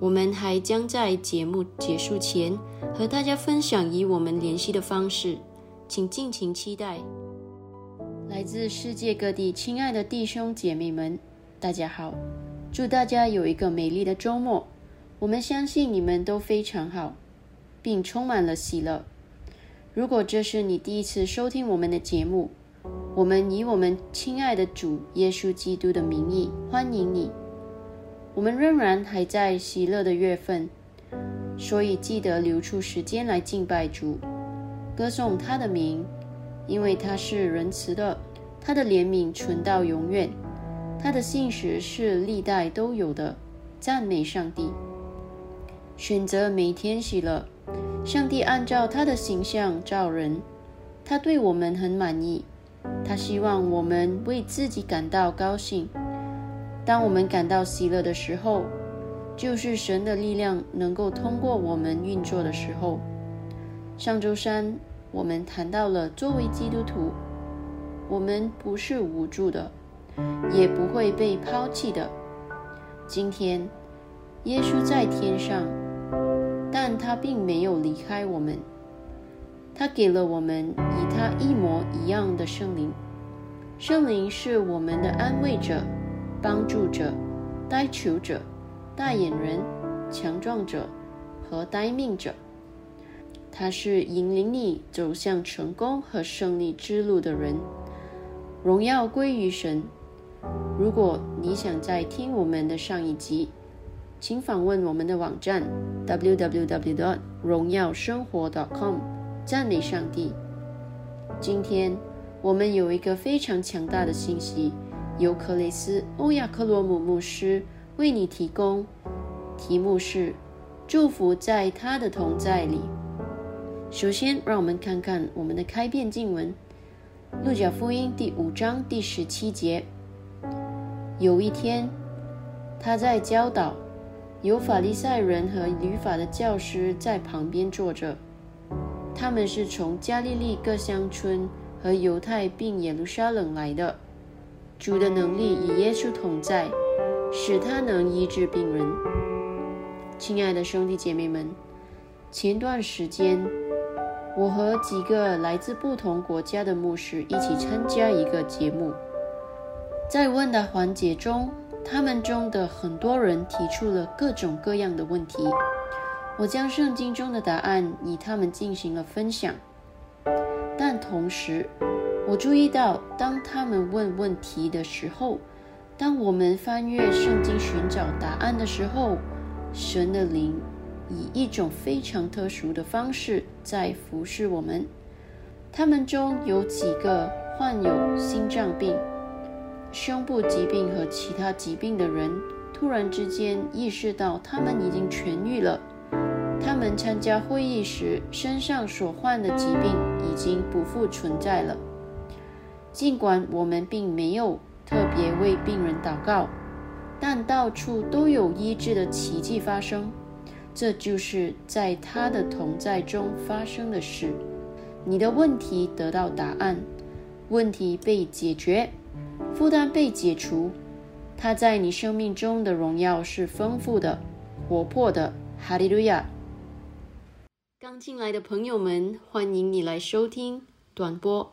我们还将在节目结束前和大家分享以我们联系的方式，请尽情期待。来自世界各地亲爱的弟兄姐妹们，大家好！祝大家有一个美丽的周末。我们相信你们都非常好，并充满了喜乐。如果这是你第一次收听我们的节目，我们以我们亲爱的主耶稣基督的名义欢迎你。我们仍然还在喜乐的月份，所以记得留出时间来敬拜主。歌颂他的名，因为他是仁慈的，他的怜悯存到永远，他的信实是历代都有的。赞美上帝，选择每天喜乐。上帝按照他的形象造人，他对我们很满意，他希望我们为自己感到高兴。当我们感到喜乐的时候，就是神的力量能够通过我们运作的时候。上周三我们谈到了，作为基督徒，我们不是无助的，也不会被抛弃的。今天，耶稣在天上，但他并没有离开我们。他给了我们与他一模一样的圣灵。圣灵是我们的安慰者、帮助者、呆求者、代言人、强壮者和待命者。他是引领你走向成功和胜利之路的人。荣耀归于神。如果你想再听我们的上一集，请访问我们的网站 www. 荣耀生活 .com，赞美上帝。今天我们有一个非常强大的信息，由克雷斯·欧亚克罗姆牧师为你提供，题目是“祝福在他的同在里”。首先，让我们看看我们的开篇经文，《路加福音》第五章第十七节。有一天，他在教导，有法利赛人和律法的教师在旁边坐着。他们是从加利利各乡村和犹太并耶路撒冷来的。主的能力与耶稣同在，使他能医治病人。亲爱的兄弟姐妹们，前段时间，我和几个来自不同国家的牧师一起参加一个节目。在问答环节中，他们中的很多人提出了各种各样的问题。我将圣经中的答案与他们进行了分享。但同时，我注意到，当他们问问题的时候，当我们翻阅圣经寻找答案的时候，神的灵以一种非常特殊的方式在服侍我们。他们中有几个患有心脏病。胸部疾病和其他疾病的人突然之间意识到他们已经痊愈了。他们参加会议时身上所患的疾病已经不复存在了。尽管我们并没有特别为病人祷告，但到处都有医治的奇迹发生。这就是在他的同在中发生的事。你的问题得到答案，问题被解决。负担被解除，他在你生命中的荣耀是丰富的、活泼的。哈利路亚！刚进来的朋友们，欢迎你来收听短播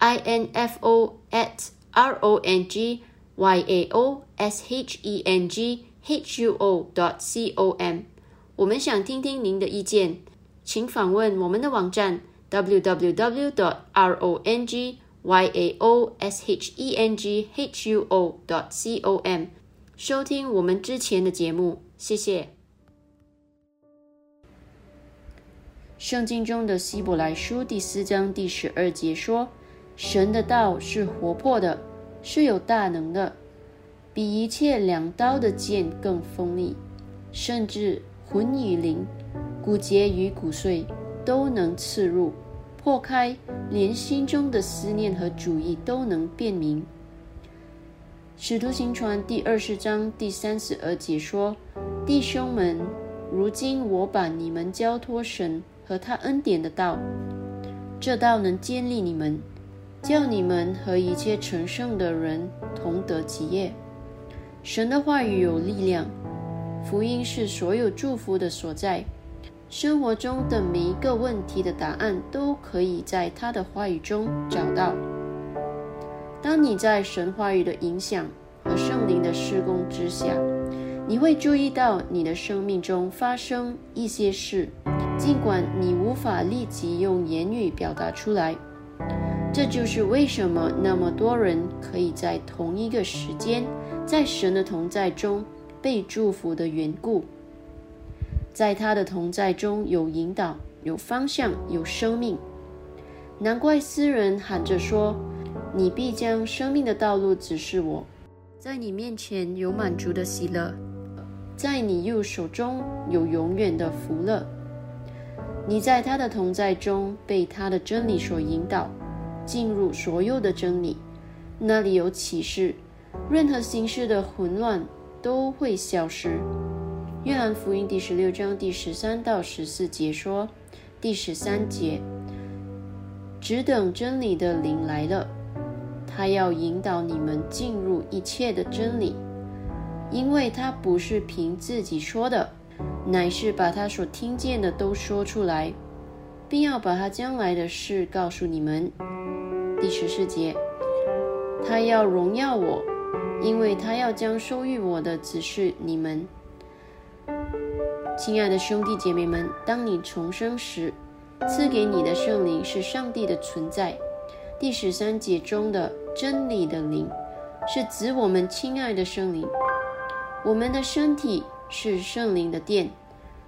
info at r o n g y a o s h e n g h u o dot c o m。我们想听听您的意见，请访问我们的网站 www dot r o n g。y a o s h e n g h u o dot c o m，收听我们之前的节目，谢谢。圣经中的希伯来书第四章第十二节说：“神的道是活泼的，是有大能的，比一切两刀的剑更锋利，甚至魂与灵、骨节与骨髓都能刺入。”破开，连心中的思念和主意都能辨明。使徒行传第二十章第三十二节说：“弟兄们，如今我把你们交托神和他恩典的道，这道能建立你们，叫你们和一切成圣的人同得基业。神的话语有力量，福音是所有祝福的所在。”生活中的每一个问题的答案都可以在他的话语中找到。当你在神话语的影响和圣灵的施工之下，你会注意到你的生命中发生一些事，尽管你无法立即用言语表达出来。这就是为什么那么多人可以在同一个时间，在神的同在中被祝福的缘故。在他的同在中有引导、有方向、有生命。难怪诗人喊着说：“你必将生命的道路指示我，在你面前有满足的喜乐，在你右手中有永远的福乐。”你在他的同在中被他的真理所引导。进入所有的真理，那里有启示，任何形式的混乱都会消失。约翰福音第十六章第十三到十四节说：“第十三节，只等真理的灵来了，他要引导你们进入一切的真理，因为他不是凭自己说的，乃是把他所听见的都说出来，并要把他将来的事告诉你们。”第十四节，他要荣耀我，因为他要将收育我的指示你们。亲爱的兄弟姐妹们，当你重生时，赐给你的圣灵是上帝的存在。第十三节中的真理的灵，是指我们亲爱的圣灵。我们的身体是圣灵的殿，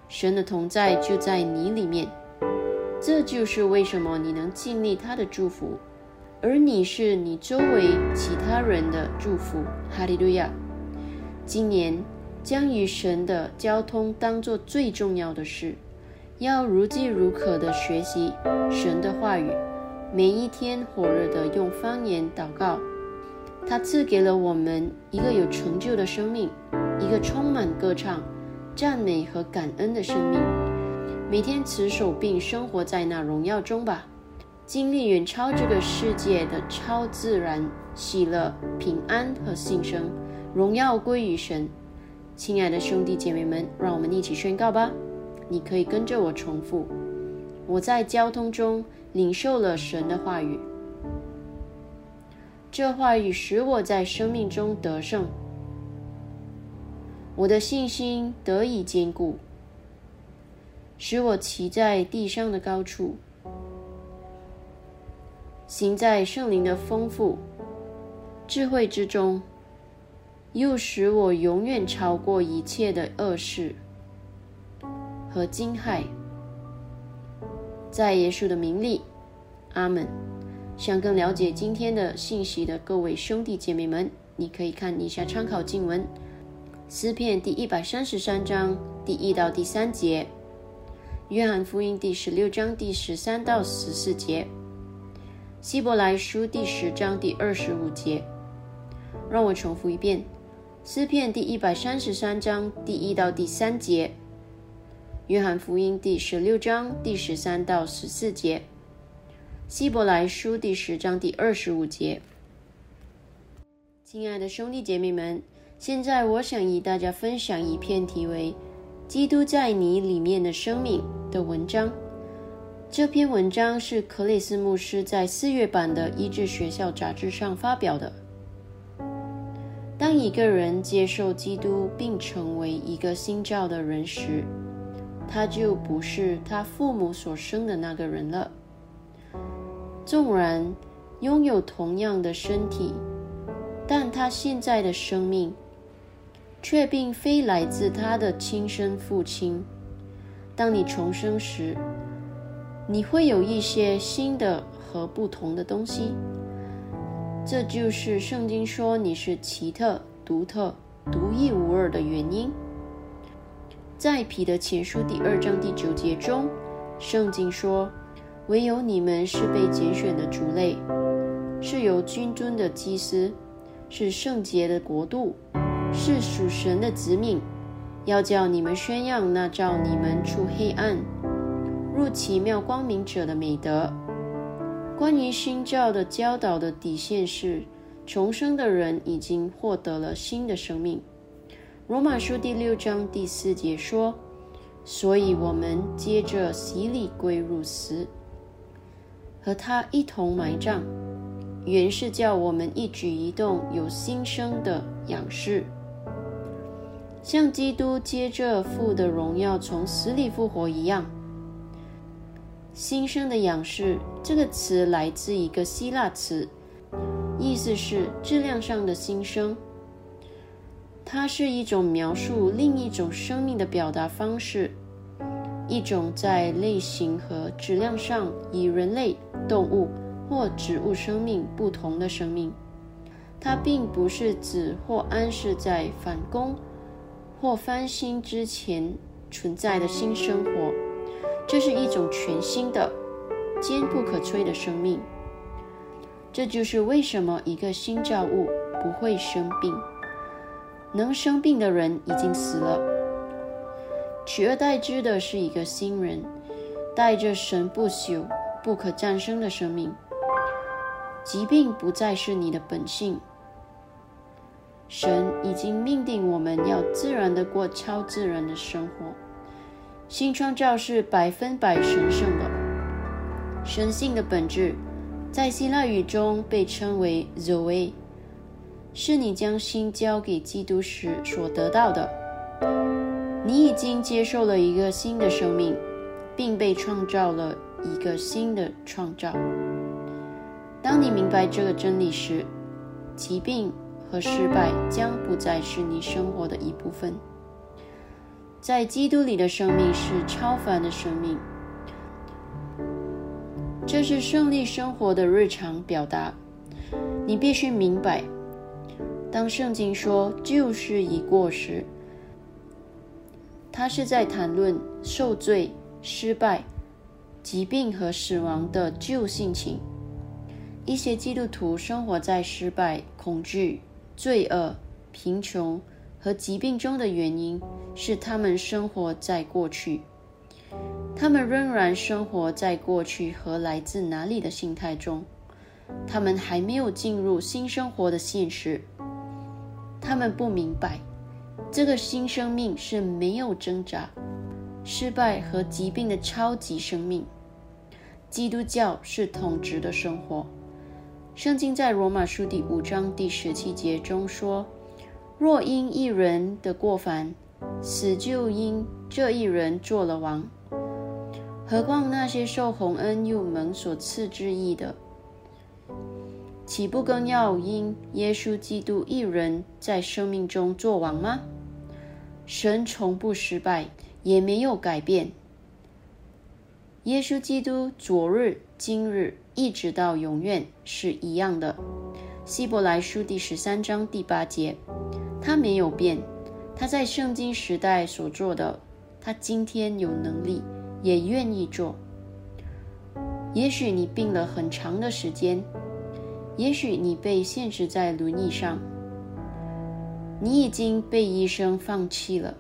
神的同在就在你里面。这就是为什么你能经历他的祝福。而你是你周围其他人的祝福，哈利路亚！今年将与神的交通当做最重要的事，要如饥如渴的学习神的话语，每一天火热的用方言祷告。他赐给了我们一个有成就的生命，一个充满歌唱、赞美和感恩的生命。每天持守并生活在那荣耀中吧。经历远超这个世界的超自然喜乐、平安和新生，荣耀归于神。亲爱的兄弟姐妹们，让我们一起宣告吧！你可以跟着我重复：我在交通中领受了神的话语，这话语使我在生命中得胜，我的信心得以坚固，使我骑在地上的高处。行在圣灵的丰富智慧之中，又使我永远超过一切的恶事和惊骇。在耶稣的名里，阿门。想更了解今天的信息的各位兄弟姐妹们，你可以看一下参考经文：诗篇第一百三十三章第一到第三节，约翰福音第十六章第十三到十四节。希伯来书第十章第二十五节，让我重复一遍：诗篇第一百三十三章第一到第三节，约翰福音第十六章第十三到十四节，希伯来书第十章第二十五节。亲爱的兄弟姐妹们，现在我想与大家分享一篇题为《基督在你里面的生命》的文章。这篇文章是克里斯牧师在四月版的医治学校杂志上发表的。当一个人接受基督并成为一个新造的人时，他就不是他父母所生的那个人了。纵然拥有同样的身体，但他现在的生命却并非来自他的亲生父亲。当你重生时，你会有一些新的和不同的东西，这就是圣经说你是奇特、独特、独一无二的原因。在彼得前书第二章第九节中，圣经说：“唯有你们是被拣选的族类，是有君尊的祭司，是圣洁的国度，是属神的子民，要叫你们宣扬那照你们出黑暗。”入奇妙光明者的美德。关于新教的教导的底线是：重生的人已经获得了新的生命。罗马书第六章第四节说：“所以我们接着洗礼归入死，和他一同埋葬，原是叫我们一举一动有新生的仰视，像基督接着父的荣耀从死里复活一样。新生的仰视这个词来自一个希腊词，意思是质量上的新生。它是一种描述另一种生命的表达方式，一种在类型和质量上与人类、动物或植物生命不同的生命。它并不是指或暗示在反攻或翻新之前存在的新生活。这是一种全新的、坚不可摧的生命。这就是为什么一个新造物不会生病。能生病的人已经死了，取而代之的是一个新人，带着神不朽、不可战胜的生命。疾病不再是你的本性。神已经命定我们要自然的过超自然的生活。新创造是百分百神圣的，神性的本质，在希腊语中被称为 Zoe，是你将心交给基督时所得到的。你已经接受了一个新的生命，并被创造了一个新的创造。当你明白这个真理时，疾病和失败将不再是你生活的一部分。在基督里的生命是超凡的生命，这是胜利生活的日常表达。你必须明白，当圣经说“旧事已过时”，他是在谈论受罪、失败、疾病和死亡的旧性情。一些基督徒生活在失败、恐惧、罪恶、贫穷。和疾病中的原因是他们生活在过去，他们仍然生活在过去和来自哪里的心态中，他们还没有进入新生活的现实。他们不明白，这个新生命是没有挣扎、失败和疾病的超级生命。基督教是统治的生活。圣经在罗马书第五章第十七节中说。若因一人的过犯，死就因这一人做了王，何况那些受洪恩又蒙所赐之意的，岂不更要因耶稣基督一人在生命中做王吗？神从不失败，也没有改变。耶稣基督昨日、今日一直到永远是一样的。希伯来书第十三章第八节。他没有变，他在圣经时代所做的，他今天有能力，也愿意做。也许你病了很长的时间，也许你被限制在轮椅上，你已经被医生放弃了。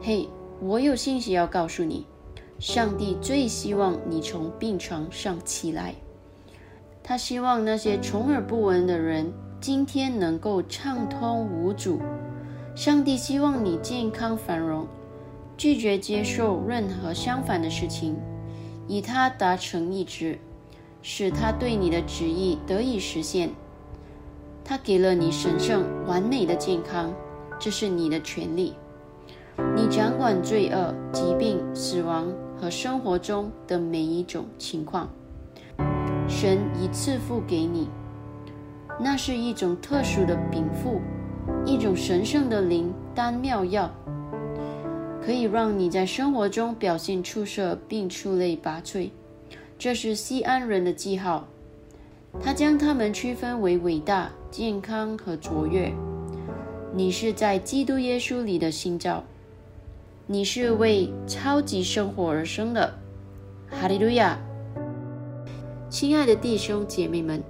嘿，我有信息要告诉你，上帝最希望你从病床上起来，他希望那些充耳不闻的人。今天能够畅通无阻，上帝希望你健康繁荣，拒绝接受任何相反的事情，以他达成一致，使他对你的旨意得以实现。他给了你神圣完美的健康，这是你的权利。你掌管罪恶、疾病、死亡和生活中的每一种情况，神已赐福给你。那是一种特殊的禀赋，一种神圣的灵丹妙药，可以让你在生活中表现出色并出类拔萃。这是西安人的记号，他将他们区分为伟大、健康和卓越。你是在基督耶稣里的新造，你是为超级生活而生的。哈利路亚！亲爱的弟兄姐妹们。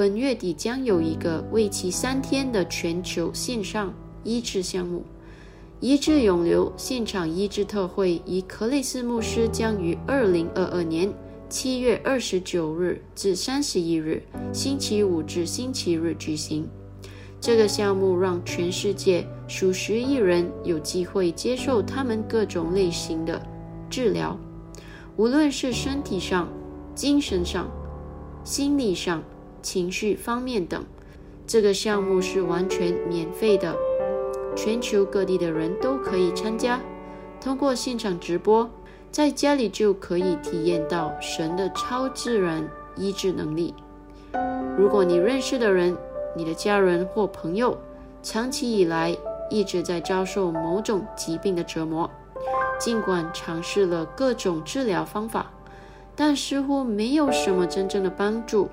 本月底将有一个为期三天的全球线上医治项目——医治永留现场医治特会，以克雷斯牧师将于二零二二年七月二十九日至三十一日（星期五至星期日）举行。这个项目让全世界数十亿人有机会接受他们各种类型的治疗，无论是身体上、精神上、心理上、情绪方面等。这个项目是完全免费的，全球各地的人都可以参加。通过现场直播，在家里就可以体验到神的超自然医治能力。如果你认识的人，你的家人或朋友长期以来一直在遭受某种疾病的折磨，尽管尝试了各种治疗方法，但似乎没有什么真正的帮助。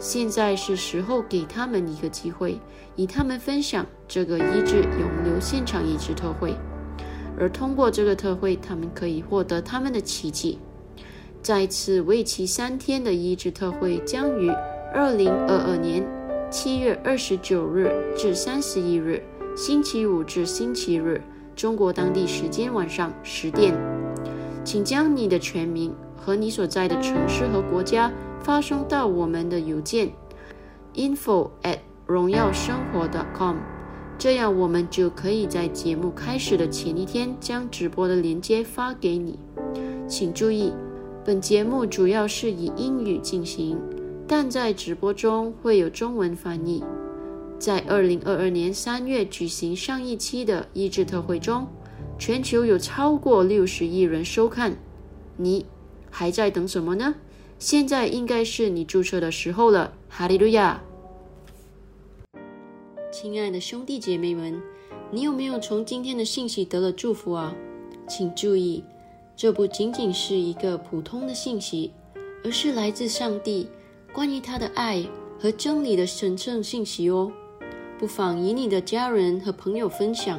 现在是时候给他们一个机会，与他们分享这个医治永留现场医治特会，而通过这个特会，他们可以获得他们的奇迹。再次为期三天的医治特会将于二零二二年。七月二十九日至三十一日，星期五至星期日，中国当地时间晚上十点，请将你的全名和你所在的城市和国家发送到我们的邮件 info at 荣耀生活 .com，这样我们就可以在节目开始的前一天将直播的链接发给你。请注意，本节目主要是以英语进行。但在直播中会有中文翻译。在二零二二年三月举行上一期的医治特会中，全球有超过六十亿人收看。你还在等什么呢？现在应该是你注册的时候了。哈利路亚！亲爱的兄弟姐妹们，你有没有从今天的信息得了祝福啊？请注意，这不仅仅是一个普通的信息，而是来自上帝。关于他的爱和真理的神圣信息哦，不妨与你的家人和朋友分享。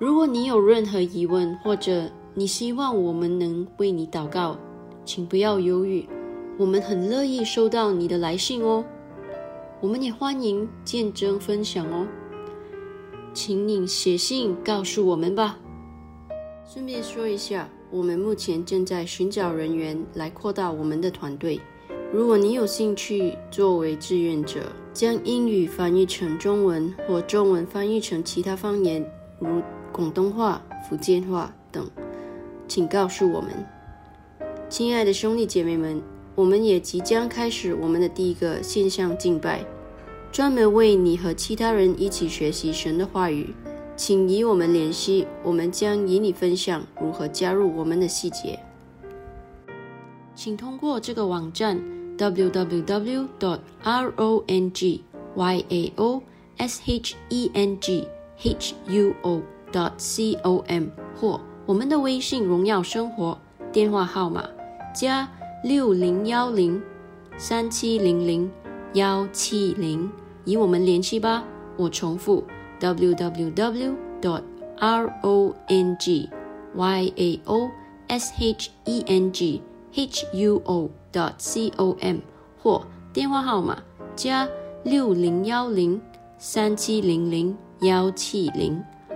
如果你有任何疑问，或者你希望我们能为你祷告，请不要犹豫，我们很乐意收到你的来信哦。我们也欢迎见证分享哦，请你写信告诉我们吧。顺便说一下，我们目前正在寻找人员来扩大我们的团队。如果你有兴趣作为志愿者，将英语翻译成中文或中文翻译成其他方言，如广东话、福建话等，请告诉我们。亲爱的兄弟姐妹们，我们也即将开始我们的第一个线上敬拜，专门为你和其他人一起学习神的话语。请与我们联系，我们将与你分享如何加入我们的细节。请通过这个网站 www rongyaoshnghuo。Dot com 或我们的微信“荣耀生活”电话号码加六零幺零三七零零幺七零，与我们联系吧。我重复 www dot rongyanghuo。dot com 或电话号码加六零幺零三七零零幺七零，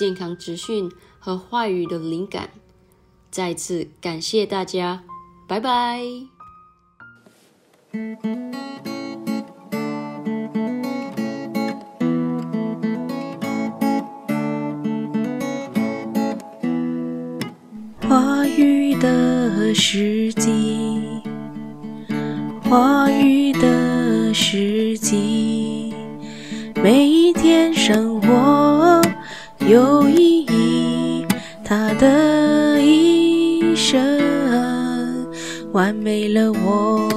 健康资讯和话语的灵感。再次感谢大家，拜拜。话语的时机，话语的时机，每一天生活有意义，他的一生完美了我。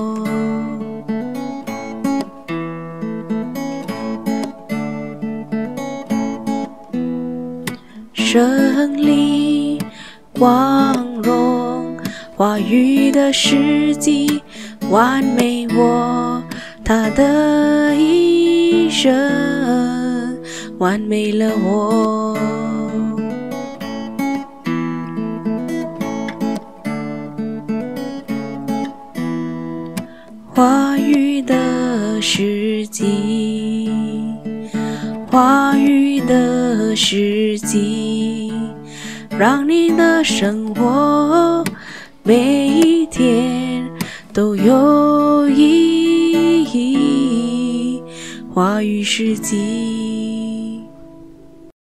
胜利。光荣话语的时机，完美我他的一生，完美了我。时机，话语的时机。让你的生活每一天都有意义。话语世纪。